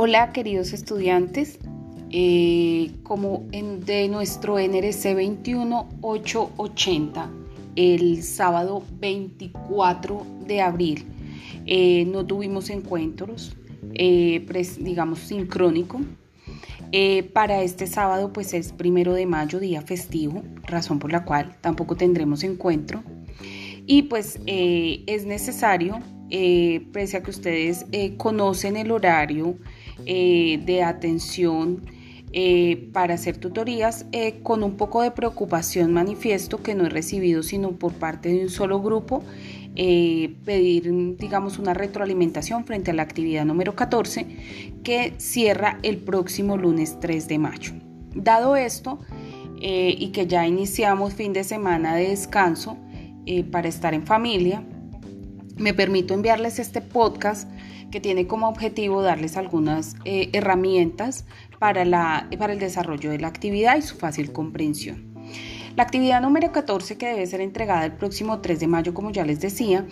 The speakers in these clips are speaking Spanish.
Hola queridos estudiantes, eh, como en, de nuestro NRC 21880, el sábado 24 de abril eh, no tuvimos encuentros, eh, digamos sincrónico. para este sábado pues es primero de mayo, día festivo, razón por la cual tampoco tendremos encuentro. Y pues es necesario pese a que ustedes conocen el horario eh, de atención para hacer tutorías, con un poco de preocupación manifiesto que no he recibido sino por parte de un solo grupo, pedir digamos una retroalimentación frente a la actividad número 14 que cierra el próximo lunes 3 de mayo. Dado esto, y que ya iniciamos fin de semana de descanso para estar en familia, me permito enviarles este podcast que tiene como objetivo darles algunas eh, herramientas para, la, para el desarrollo de la actividad y su fácil comprensión. La actividad número 14, que debe ser entregada el próximo 3 de mayo, como ya les decía,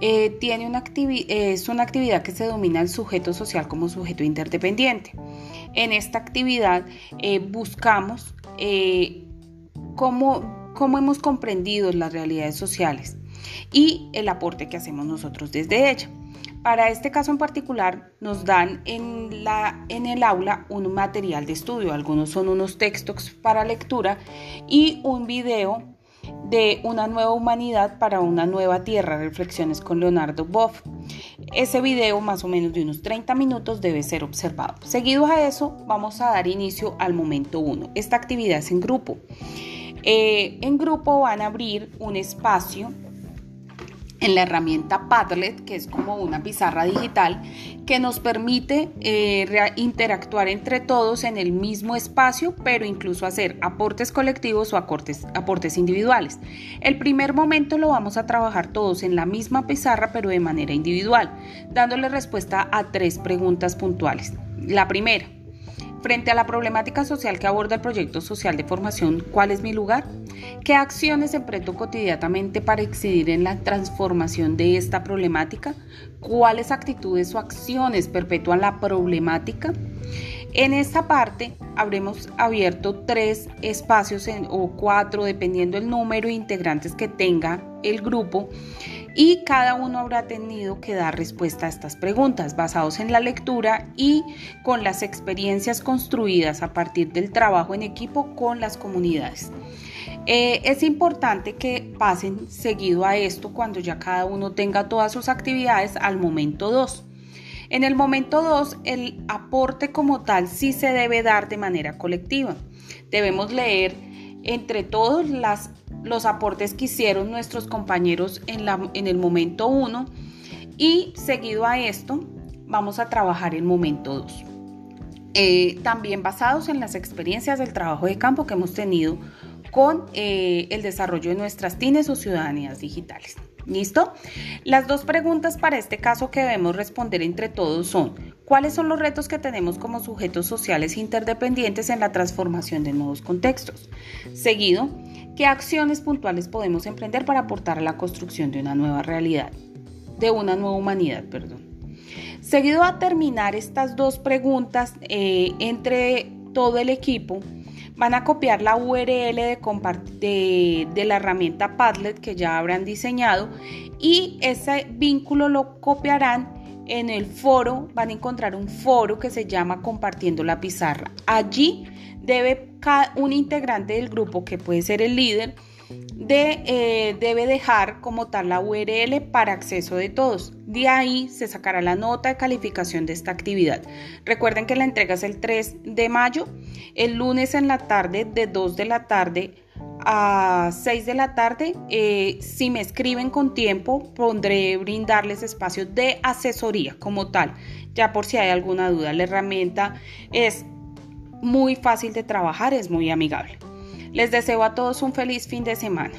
eh, tiene una es una actividad que se domina el sujeto social como sujeto interdependiente. En esta actividad eh, buscamos cómo, cómo hemos comprendido las realidades sociales y el aporte que hacemos nosotros desde ella. Para este caso en particular nos dan en, la, en el aula un material de estudio, algunos son unos textos para lectura y un video de una nueva humanidad para una nueva tierra, reflexiones con Leonardo Boff. Ese video, más o menos de unos 30 minutos, debe ser observado. Seguido a eso, vamos a dar inicio al momento 1. Esta actividad es en grupo. Eh, en grupo van a abrir un espacio en la herramienta Padlet, que es como una pizarra digital, que nos permite eh, interactuar entre todos en el mismo espacio, pero incluso hacer aportes colectivos o aportes, aportes individuales. El primer momento lo vamos a trabajar todos en la misma pizarra, pero de manera individual, dándole respuesta a tres preguntas puntuales. La primera, Frente a la problemática social que aborda el proyecto social de formación, ¿cuál es mi lugar? ¿Qué acciones emprendo cotidianamente para incidir en la transformación de esta problemática? ¿Cuáles actitudes o acciones perpetúan la problemática? En esta parte habremos abierto tres espacios o cuatro, dependiendo del número de integrantes que tenga el grupo, y cada uno habrá tenido que dar respuesta a estas preguntas basados en la lectura y con las experiencias construidas a partir del trabajo en equipo con las comunidades. Eh, es importante que pasen seguido a esto cuando ya cada uno tenga todas sus actividades al momento 2. En el momento 2, el aporte como tal sí se debe dar de manera colectiva. Debemos leer entre todos los aportes que hicieron nuestros compañeros en el momento 1 y seguido a esto vamos a trabajar el momento 2. Eh, también basados en las experiencias del trabajo de campo que hemos tenido con eh, el desarrollo de nuestras TINES o ciudadanías digitales. ¿Listo? Las dos preguntas para este caso que debemos responder entre todos son, ¿cuáles son los retos que tenemos como sujetos sociales interdependientes en la transformación de nuevos contextos? Seguido, ¿qué acciones puntuales podemos emprender para aportar a la construcción de una nueva realidad? De una nueva humanidad, perdón. Seguido a terminar estas dos preguntas eh, entre todo el equipo, van a copiar la URL de, la herramienta Padlet que ya habrán diseñado y ese vínculo lo copiarán en el foro, van a encontrar un foro que se llama Compartiendo la Pizarra. Allí debe un integrante del grupo, que puede ser el líder, de, eh, debe dejar como tal la URL para acceso de todos. De ahí se sacará la nota de calificación de esta actividad. Recuerden que la entrega es el 3 de mayo, el lunes en la tarde de 2 de la tarde a 6 de la tarde. Eh, si me escriben con tiempo, pondré brindarles espacio de asesoría como tal, ya por si hay alguna duda. La herramienta es muy fácil de trabajar, es muy amigable. Les deseo a todos un feliz fin de semana.